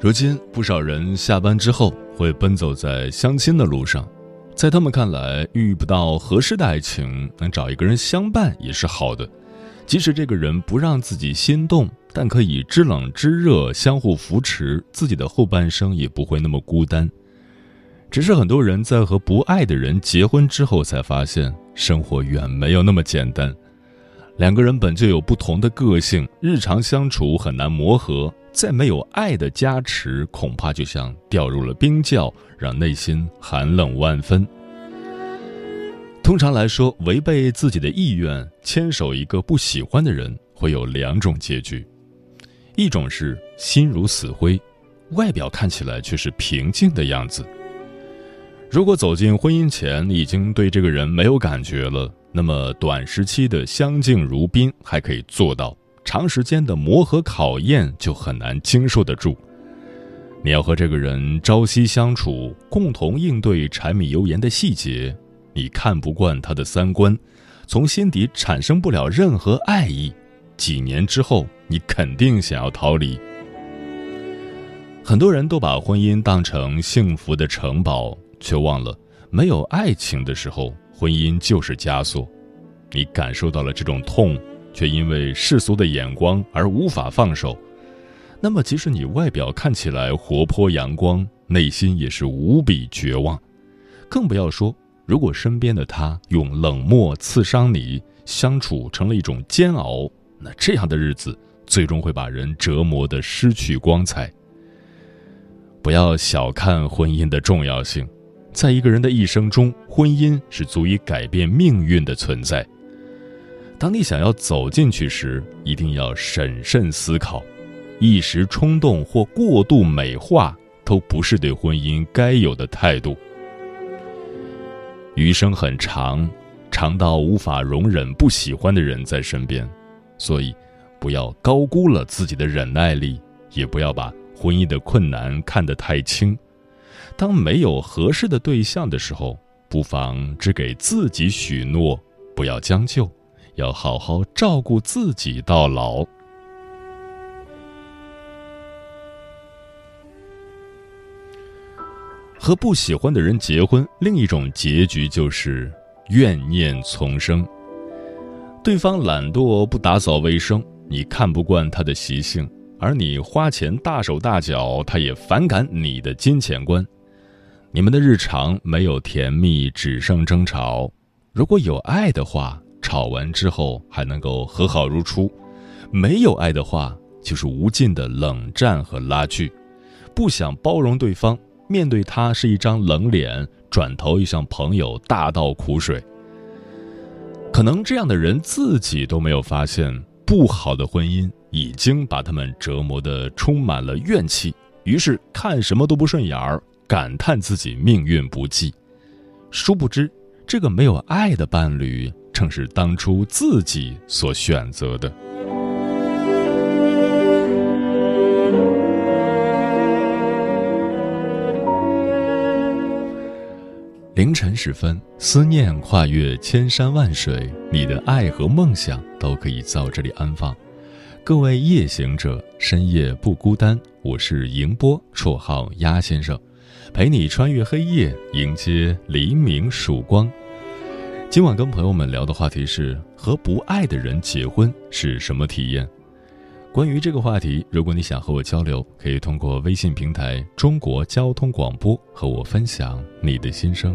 如今，不少人下班之后会奔走在相亲的路上，在他们看来，遇不到合适的爱情，能找一个人相伴也是好的。即使这个人不让自己心动，但可以知冷知热，相互扶持，自己的后半生也不会那么孤单。只是很多人在和不爱的人结婚之后，才发现生活远没有那么简单。两个人本就有不同的个性，日常相处很难磨合。再没有爱的加持，恐怕就像掉入了冰窖，让内心寒冷万分。通常来说，违背自己的意愿牵手一个不喜欢的人，会有两种结局：一种是心如死灰，外表看起来却是平静的样子。如果走进婚姻前已经对这个人没有感觉了，那么短时期的相敬如宾还可以做到。长时间的磨合考验就很难经受得住。你要和这个人朝夕相处，共同应对柴米油盐的细节，你看不惯他的三观，从心底产生不了任何爱意。几年之后，你肯定想要逃离。很多人都把婚姻当成幸福的城堡，却忘了没有爱情的时候，婚姻就是枷锁。你感受到了这种痛。却因为世俗的眼光而无法放手，那么即使你外表看起来活泼阳光，内心也是无比绝望。更不要说，如果身边的他用冷漠刺伤你，相处成了一种煎熬，那这样的日子最终会把人折磨得失去光彩。不要小看婚姻的重要性，在一个人的一生中，婚姻是足以改变命运的存在。当你想要走进去时，一定要审慎思考，一时冲动或过度美化都不是对婚姻该有的态度。余生很长，长到无法容忍不喜欢的人在身边，所以不要高估了自己的忍耐力，也不要把婚姻的困难看得太轻。当没有合适的对象的时候，不妨只给自己许诺，不要将就。要好好照顾自己到老。和不喜欢的人结婚，另一种结局就是怨念丛生。对方懒惰不打扫卫生，你看不惯他的习性；而你花钱大手大脚，他也反感你的金钱观。你们的日常没有甜蜜，只剩争吵。如果有爱的话。吵完之后还能够和好如初，没有爱的话就是无尽的冷战和拉锯，不想包容对方，面对他是一张冷脸，转头又向朋友大倒苦水。可能这样的人自己都没有发现，不好的婚姻已经把他们折磨得充满了怨气，于是看什么都不顺眼儿，感叹自己命运不济。殊不知，这个没有爱的伴侣。正是当初自己所选择的。凌晨时分，思念跨越千山万水，你的爱和梦想都可以在这里安放。各位夜行者，深夜不孤单。我是迎波，绰号鸭先生，陪你穿越黑夜，迎接黎明曙光。今晚跟朋友们聊的话题是：和不爱的人结婚是什么体验？关于这个话题，如果你想和我交流，可以通过微信平台“中国交通广播”和我分享你的心声。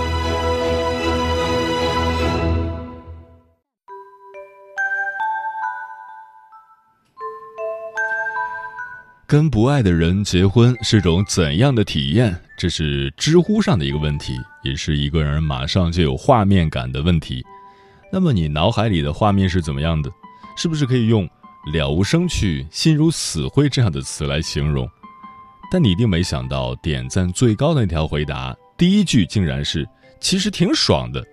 跟不爱的人结婚是种怎样的体验？这是知乎上的一个问题，也是一个人马上就有画面感的问题。那么你脑海里的画面是怎么样的？是不是可以用“了无生趣，心如死灰”这样的词来形容？但你一定没想到，点赞最高的那条回答，第一句竟然是“其实挺爽的”。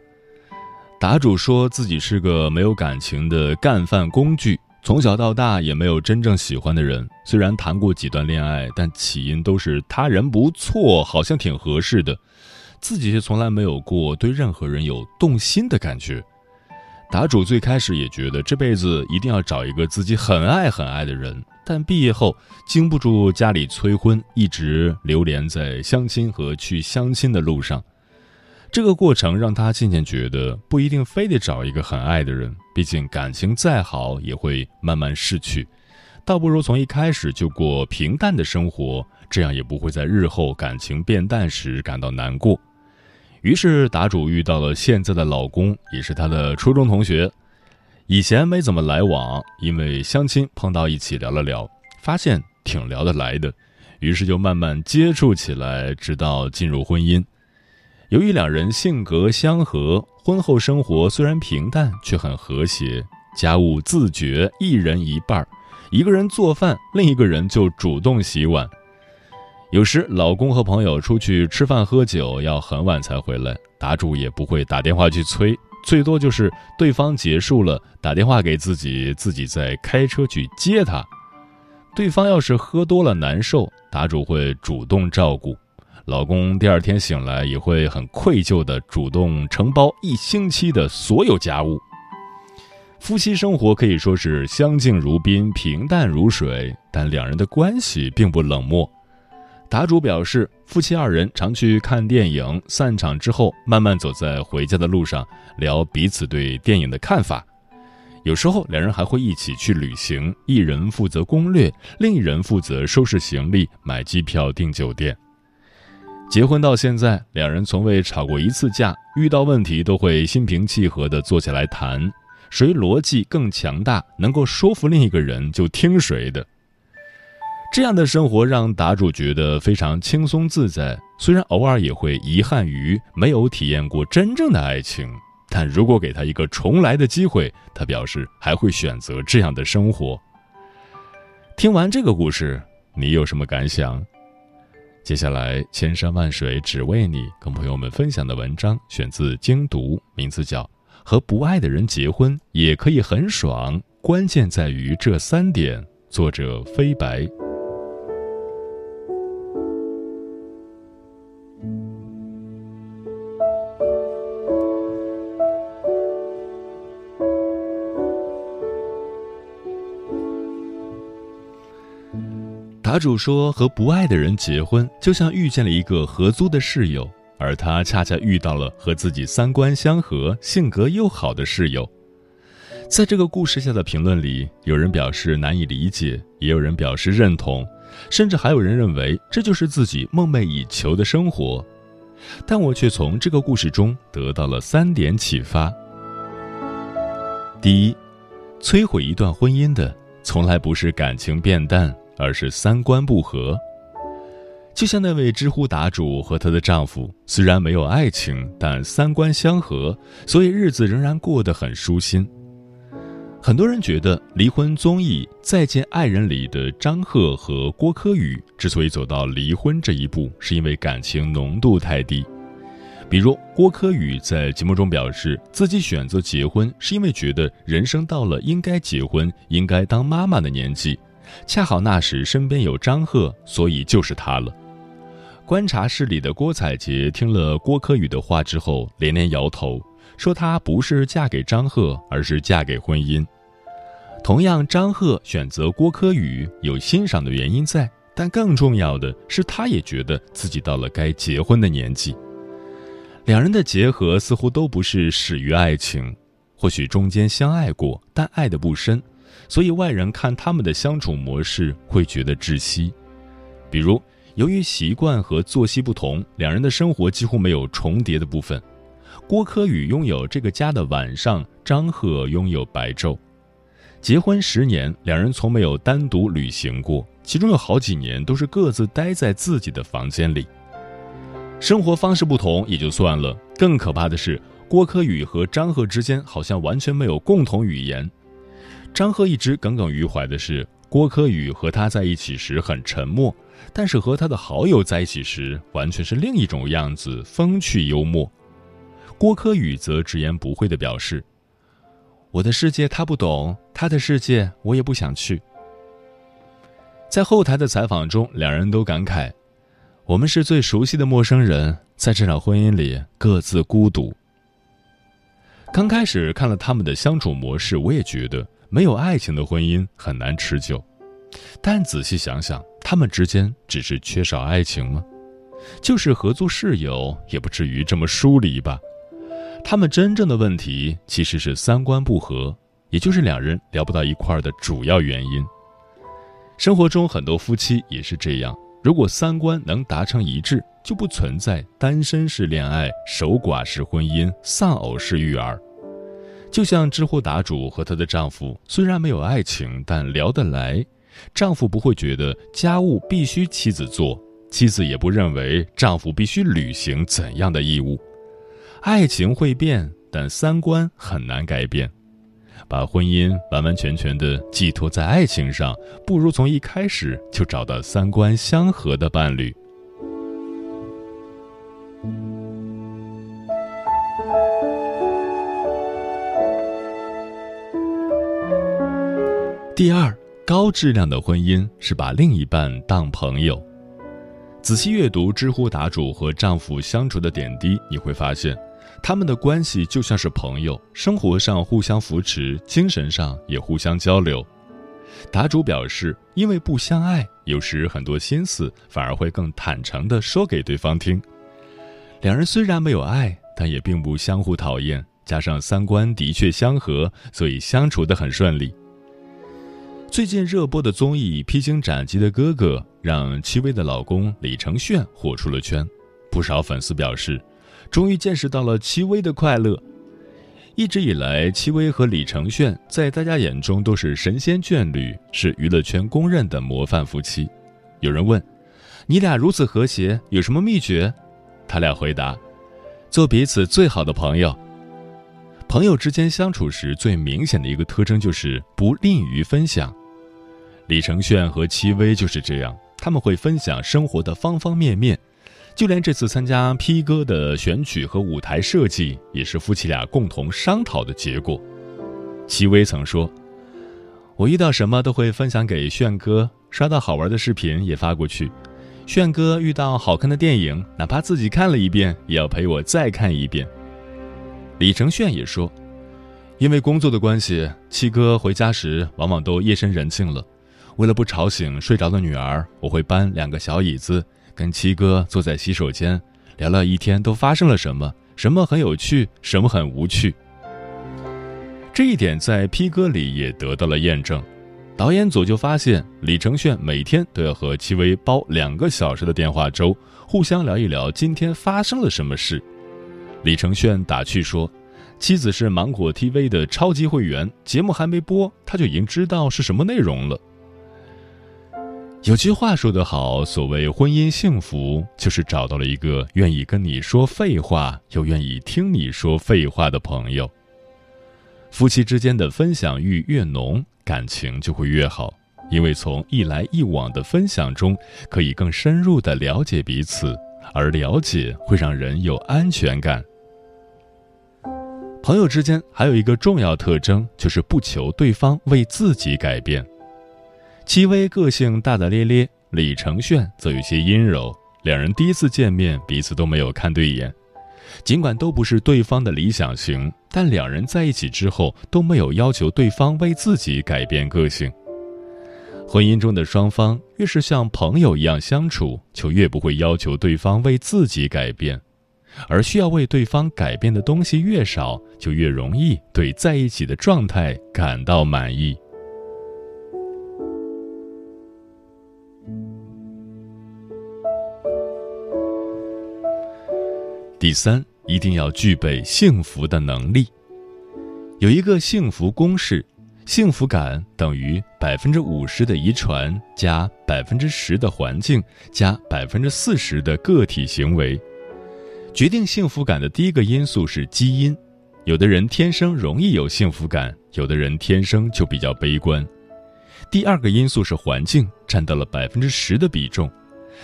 答主说自己是个没有感情的干饭工具。从小到大也没有真正喜欢的人，虽然谈过几段恋爱，但起因都是他人不错，好像挺合适的，自己却从来没有过对任何人有动心的感觉。答主最开始也觉得这辈子一定要找一个自己很爱很爱的人，但毕业后经不住家里催婚，一直流连在相亲和去相亲的路上。这个过程让他渐渐觉得，不一定非得找一个很爱的人，毕竟感情再好也会慢慢逝去，倒不如从一开始就过平淡的生活，这样也不会在日后感情变淡时感到难过。于是，答主遇到了现在的老公，也是他的初中同学，以前没怎么来往，因为相亲碰到一起聊了聊，发现挺聊得来的，于是就慢慢接触起来，直到进入婚姻。由于两人性格相合，婚后生活虽然平淡，却很和谐。家务自觉，一人一半，一个人做饭，另一个人就主动洗碗。有时老公和朋友出去吃饭喝酒，要很晚才回来，答主也不会打电话去催，最多就是对方结束了打电话给自己，自己再开车去接他。对方要是喝多了难受，答主会主动照顾。老公第二天醒来也会很愧疚的主动承包一星期的所有家务。夫妻生活可以说是相敬如宾、平淡如水，但两人的关系并不冷漠。答主表示，夫妻二人常去看电影，散场之后慢慢走在回家的路上，聊彼此对电影的看法。有时候两人还会一起去旅行，一人负责攻略，另一人负责收拾行李、买机票、订酒店。结婚到现在，两人从未吵过一次架，遇到问题都会心平气和地坐下来谈，谁逻辑更强大，能够说服另一个人就听谁的。这样的生活让答主觉得非常轻松自在，虽然偶尔也会遗憾于没有体验过真正的爱情，但如果给他一个重来的机会，他表示还会选择这样的生活。听完这个故事，你有什么感想？接下来，千山万水只为你，跟朋友们分享的文章选自精读，名字叫《和不爱的人结婚也可以很爽》，关键在于这三点。作者：飞白。答主说：“和不爱的人结婚，就像遇见了一个合租的室友，而他恰恰遇到了和自己三观相合、性格又好的室友。”在这个故事下的评论里，有人表示难以理解，也有人表示认同，甚至还有人认为这就是自己梦寐以求的生活。但我却从这个故事中得到了三点启发：第一，摧毁一段婚姻的从来不是感情变淡。而是三观不合，就像那位知乎答主和她的丈夫，虽然没有爱情，但三观相合，所以日子仍然过得很舒心。很多人觉得离婚综艺《再见爱人》里的张赫和郭柯宇之所以走到离婚这一步，是因为感情浓度太低。比如郭柯宇在节目中表示，自己选择结婚是因为觉得人生到了应该结婚、应该当妈妈的年纪，恰好那时身边有张赫，所以就是他了。观察室里的郭采洁听了郭柯宇的话之后，连连摇头，说她不是嫁给张赫，而是嫁给婚姻。同样，张赫选择郭柯宇有欣赏的原因在，但更重要的是，他也觉得自己到了该结婚的年纪。两人的结合似乎都不是始于爱情，或许中间相爱过，但爱的不深，所以外人看他们的相处模式会觉得窒息，比如。由于习惯和作息不同，两人的生活几乎没有重叠的部分。郭柯宇拥有这个家的晚上，张赫拥有白昼。结婚十年，两人从没有单独旅行过，其中有好几年都是各自待在自己的房间里。生活方式不同也就算了，更可怕的是，郭柯宇和张赫之间好像完全没有共同语言。张赫一直耿耿于怀的是，郭柯宇和他在一起时很沉默。但是和他的好友在一起时，完全是另一种样子，风趣幽默。郭柯宇则直言不讳地表示：“我的世界他不懂，他的世界我也不想去。”在后台的采访中，两人都感慨：“我们是最熟悉的陌生人，在这场婚姻里各自孤独。”刚开始看了他们的相处模式，我也觉得没有爱情的婚姻很难持久。但仔细想想，他们之间只是缺少爱情吗？就是合租室友，也不至于这么疏离吧？他们真正的问题其实是三观不合，也就是两人聊不到一块儿的主要原因。生活中很多夫妻也是这样，如果三观能达成一致，就不存在单身式恋爱、守寡式婚姻、丧偶式育儿。就像知乎答主和她的丈夫，虽然没有爱情，但聊得来。丈夫不会觉得家务必须妻子做，妻子也不认为丈夫必须履行怎样的义务。爱情会变，但三观很难改变。把婚姻完完全全的寄托在爱情上，不如从一开始就找到三观相合的伴侣。第二。高质量的婚姻是把另一半当朋友。仔细阅读知乎答主和丈夫相处的点滴，你会发现，他们的关系就像是朋友，生活上互相扶持，精神上也互相交流。答主表示，因为不相爱，有时很多心思反而会更坦诚地说给对方听。两人虽然没有爱，但也并不相互讨厌，加上三观的确相合，所以相处得很顺利。最近热播的综艺《披荆斩棘的哥哥》让戚薇的老公李承铉火出了圈，不少粉丝表示，终于见识到了戚薇的快乐。一直以来，戚薇和李承铉在大家眼中都是神仙眷侣，是娱乐圈公认的模范夫妻。有人问：“你俩如此和谐，有什么秘诀？”他俩回答：“做彼此最好的朋友。朋友之间相处时，最明显的一个特征就是不吝于分享。”李承铉和戚薇就是这样，他们会分享生活的方方面面，就连这次参加 P 哥的选曲和舞台设计，也是夫妻俩共同商讨的结果。戚薇曾说：“我遇到什么都会分享给炫哥，刷到好玩的视频也发过去。炫哥遇到好看的电影，哪怕自己看了一遍，也要陪我再看一遍。”李承铉也说：“因为工作的关系，七哥回家时往往都夜深人静了。”为了不吵醒睡着的女儿，我会搬两个小椅子，跟七哥坐在洗手间，聊聊一天都发生了什么，什么很有趣，什么很无趣。这一点在 P 哥里也得到了验证。导演组就发现，李承铉每天都要和戚薇煲两个小时的电话粥，互相聊一聊今天发生了什么事。李承铉打趣说：“妻子是芒果 TV 的超级会员，节目还没播，他就已经知道是什么内容了。”有句话说得好，所谓婚姻幸福，就是找到了一个愿意跟你说废话，又愿意听你说废话的朋友。夫妻之间的分享欲越浓，感情就会越好，因为从一来一往的分享中，可以更深入的了解彼此，而了解会让人有安全感。朋友之间还有一个重要特征，就是不求对方为自己改变。戚薇个性大大咧咧，李承铉则有些阴柔。两人第一次见面，彼此都没有看对眼。尽管都不是对方的理想型，但两人在一起之后都没有要求对方为自己改变个性。婚姻中的双方越是像朋友一样相处，就越不会要求对方为自己改变，而需要为对方改变的东西越少，就越容易对在一起的状态感到满意。第三，一定要具备幸福的能力。有一个幸福公式：幸福感等于百分之五十的遗传加百分之十的环境加百分之四十的个体行为。决定幸福感的第一个因素是基因，有的人天生容易有幸福感，有的人天生就比较悲观。第二个因素是环境，占到了百分之十的比重。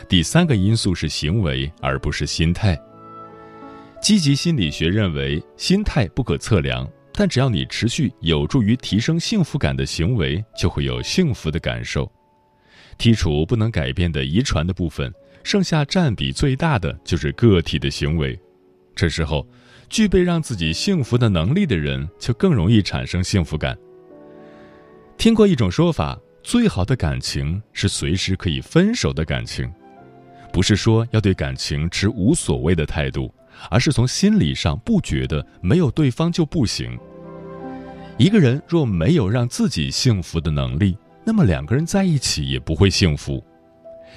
第三个因素是行为，而不是心态。积极心理学认为，心态不可测量，但只要你持续有助于提升幸福感的行为，就会有幸福的感受。剔除不能改变的遗传的部分，剩下占比最大的就是个体的行为。这时候，具备让自己幸福的能力的人，就更容易产生幸福感。听过一种说法，最好的感情是随时可以分手的感情，不是说要对感情持无所谓的态度。而是从心理上不觉得没有对方就不行。一个人若没有让自己幸福的能力，那么两个人在一起也不会幸福。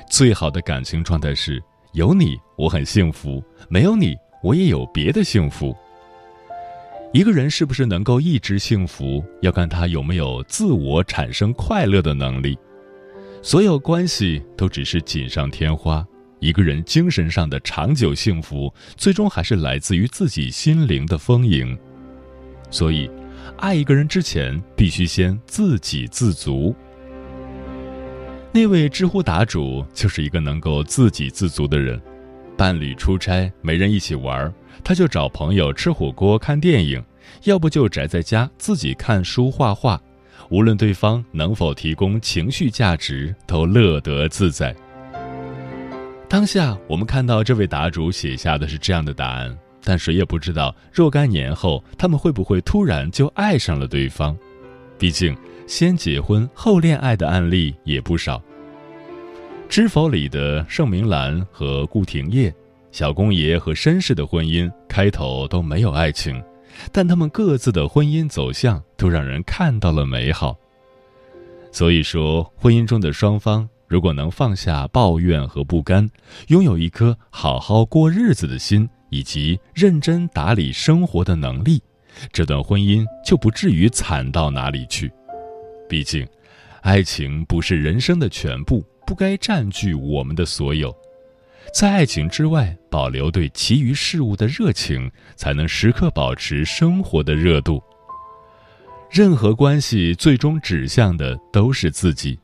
最好的感情状态是有你我很幸福，没有你我也有别的幸福。一个人是不是能够一直幸福，要看他有没有自我产生快乐的能力。所有关系都只是锦上添花。一个人精神上的长久幸福，最终还是来自于自己心灵的丰盈。所以，爱一个人之前，必须先自给自足。那位知乎答主就是一个能够自给自足的人。伴侣出差没人一起玩，他就找朋友吃火锅、看电影，要不就宅在家自己看书、画画。无论对方能否提供情绪价值，都乐得自在。当下，我们看到这位答主写下的是这样的答案，但谁也不知道若干年后他们会不会突然就爱上了对方。毕竟，先结婚后恋爱的案例也不少。《知否》里的盛明兰和顾廷烨，小公爷和绅士的婚姻开头都没有爱情，但他们各自的婚姻走向都让人看到了美好。所以说，婚姻中的双方。如果能放下抱怨和不甘，拥有一颗好好过日子的心，以及认真打理生活的能力，这段婚姻就不至于惨到哪里去。毕竟，爱情不是人生的全部，不该占据我们的所有。在爱情之外，保留对其余事物的热情，才能时刻保持生活的热度。任何关系最终指向的都是自己。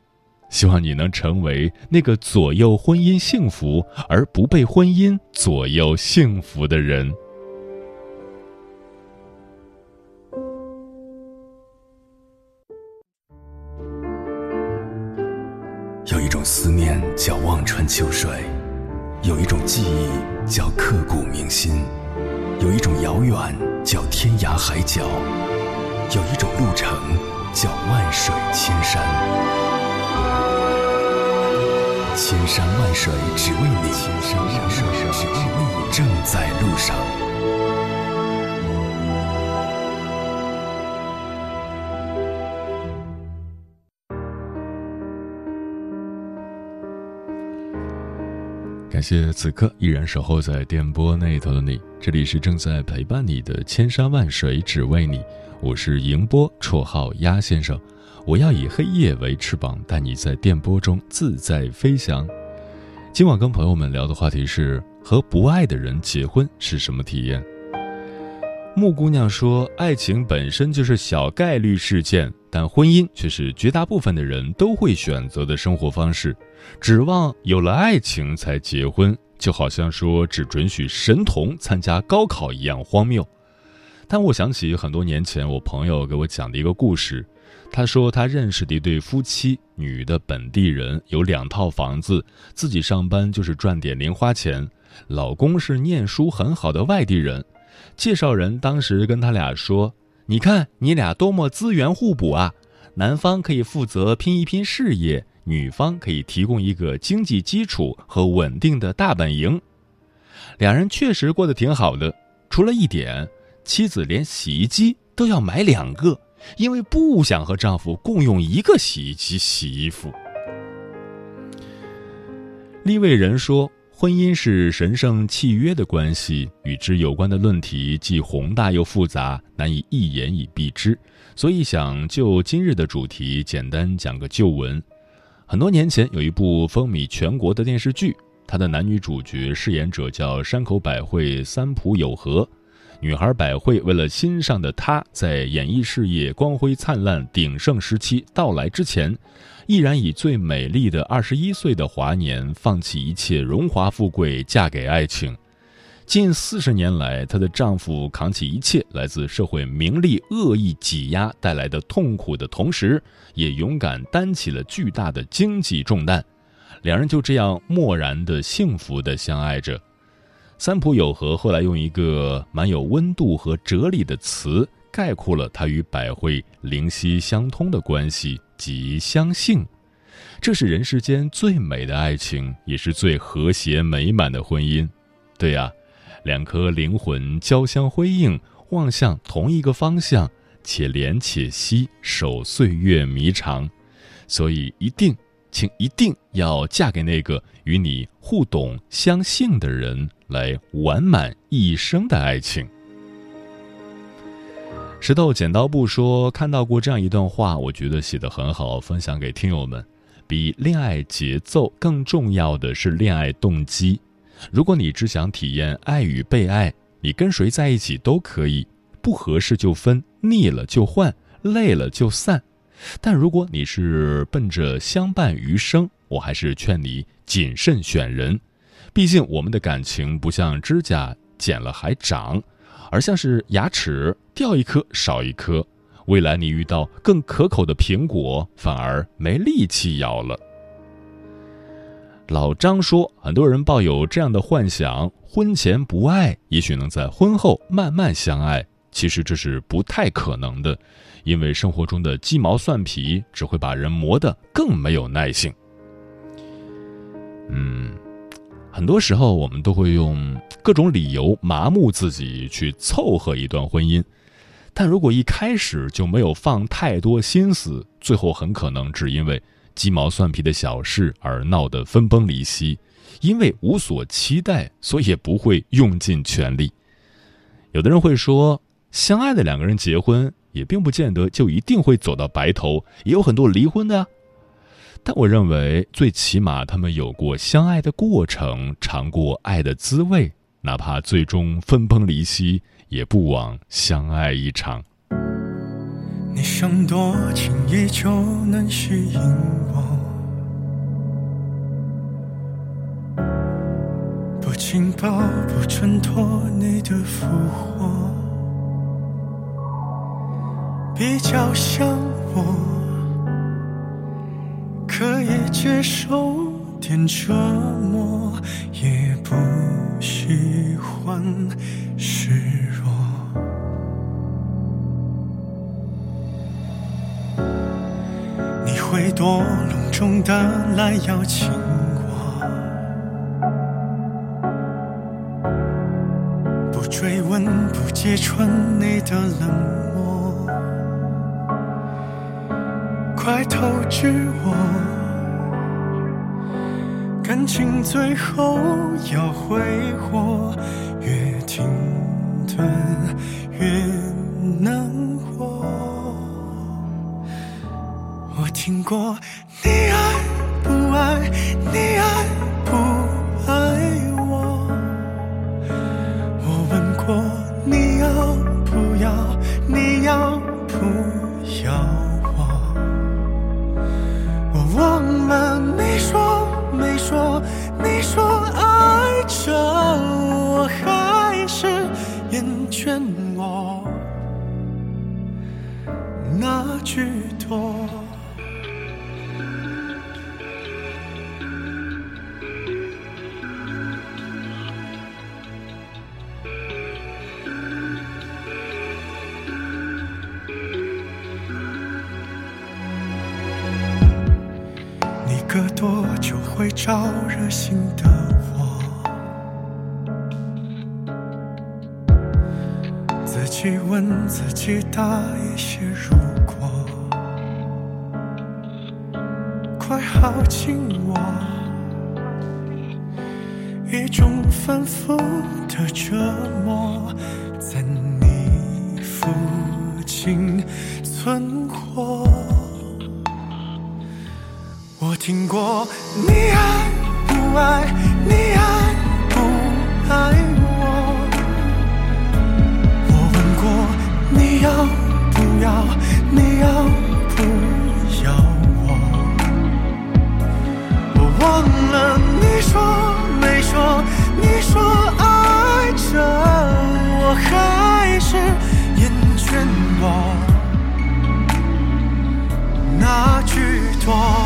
希望你能成为那个左右婚姻幸福而不被婚姻左右幸福的人。有一种思念叫望穿秋水，有一种记忆叫刻骨铭心，有一种遥远叫天涯海角，有一种路程叫万水千山。千山万水只为你，千山万水只为你，正在路上。感谢此刻依然守候在电波那头的你，这里是正在陪伴你的千山万水只为你，我是迎波，绰号鸭先生。我要以黑夜为翅膀，带你在电波中自在飞翔。今晚跟朋友们聊的话题是：和不爱的人结婚是什么体验？木姑娘说：“爱情本身就是小概率事件，但婚姻却是绝大部分的人都会选择的生活方式。指望有了爱情才结婚，就好像说只准许神童参加高考一样荒谬。但我想起很多年前我朋友给我讲的一个故事，他说他认识的一对夫妻，女的本地人，有两套房子，自己上班就是赚点零花钱，老公是念书很好的外地人。介绍人当时跟他俩说：“你看你俩多么资源互补啊！男方可以负责拼一拼事业，女方可以提供一个经济基础和稳定的大本营。”两人确实过得挺好的，除了一点。妻子连洗衣机都要买两个，因为不想和丈夫共用一个洗衣机洗衣服。立位人说，婚姻是神圣契约的关系，与之有关的论题既宏大又复杂，难以一言以蔽之。所以想就今日的主题简单讲个旧闻。很多年前有一部风靡全国的电视剧，它的男女主角饰演者叫山口百惠、三浦友和。女孩百惠为了心上的他，在演艺事业光辉灿烂、鼎盛时期到来之前，毅然以最美丽的二十一岁的华年，放弃一切荣华富贵，嫁给爱情。近四十年来，她的丈夫扛起一切来自社会名利恶意挤压带来的痛苦的同时，也勇敢担起了巨大的经济重担。两人就这样默然的、幸福的相爱着。三浦友和后来用一个蛮有温度和哲理的词概括了他与百惠灵犀相通的关系，即相信。这是人世间最美的爱情，也是最和谐美满的婚姻。对呀，两颗灵魂交相辉映，望向同一个方向，且怜且惜，守岁月弥长。所以一定。请一定要嫁给那个与你互懂相信的人，来完满一生的爱情。石头剪刀布说：“看到过这样一段话，我觉得写的很好，分享给听友们。比恋爱节奏更重要的是恋爱动机。如果你只想体验爱与被爱，你跟谁在一起都可以，不合适就分，腻了就换，累了就散。”但如果你是奔着相伴余生，我还是劝你谨慎选人。毕竟我们的感情不像指甲剪了还长，而像是牙齿掉一颗少一颗。未来你遇到更可口的苹果，反而没力气咬了。老张说，很多人抱有这样的幻想：婚前不爱，也许能在婚后慢慢相爱。其实这是不太可能的。因为生活中的鸡毛蒜皮只会把人磨得更没有耐性。嗯，很多时候我们都会用各种理由麻木自己去凑合一段婚姻，但如果一开始就没有放太多心思，最后很可能只因为鸡毛蒜皮的小事而闹得分崩离析。因为无所期待，所以也不会用尽全力。有的人会说，相爱的两个人结婚。也并不见得就一定会走到白头，也有很多离婚的。但我认为，最起码他们有过相爱的过程，尝过爱的滋味，哪怕最终分崩离析，也不枉相爱一场。你想多轻易就能吸引我，不紧抱不挣脱你的俘获。比较像我，可以接受点折磨，也不喜欢示弱。你会多隆重的来邀请我，不追问，不揭穿你的冷漠。快透支我，感情最后要挥霍，越停顿越难过。我听过你爱不爱，你爱隔多久会招惹心的我？自己问自己答一些如果，快耗尽我，一种反复的折磨，在你附近听过你爱不爱，你爱不爱我。我问过你要不要，你要不要我？我忘了你说没说，你说爱着我，还是厌倦我那句多。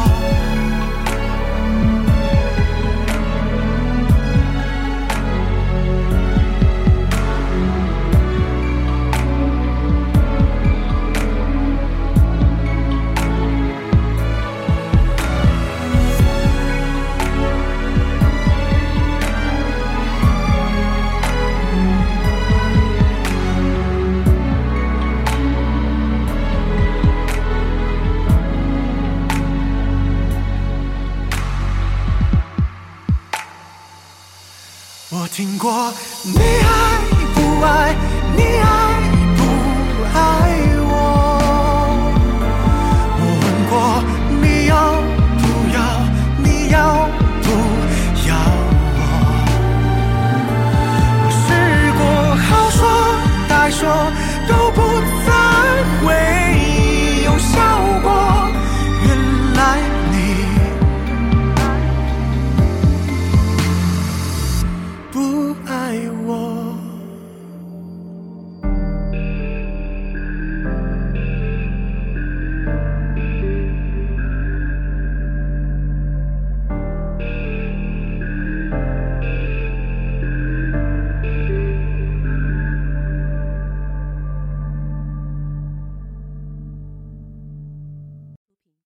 听过你爱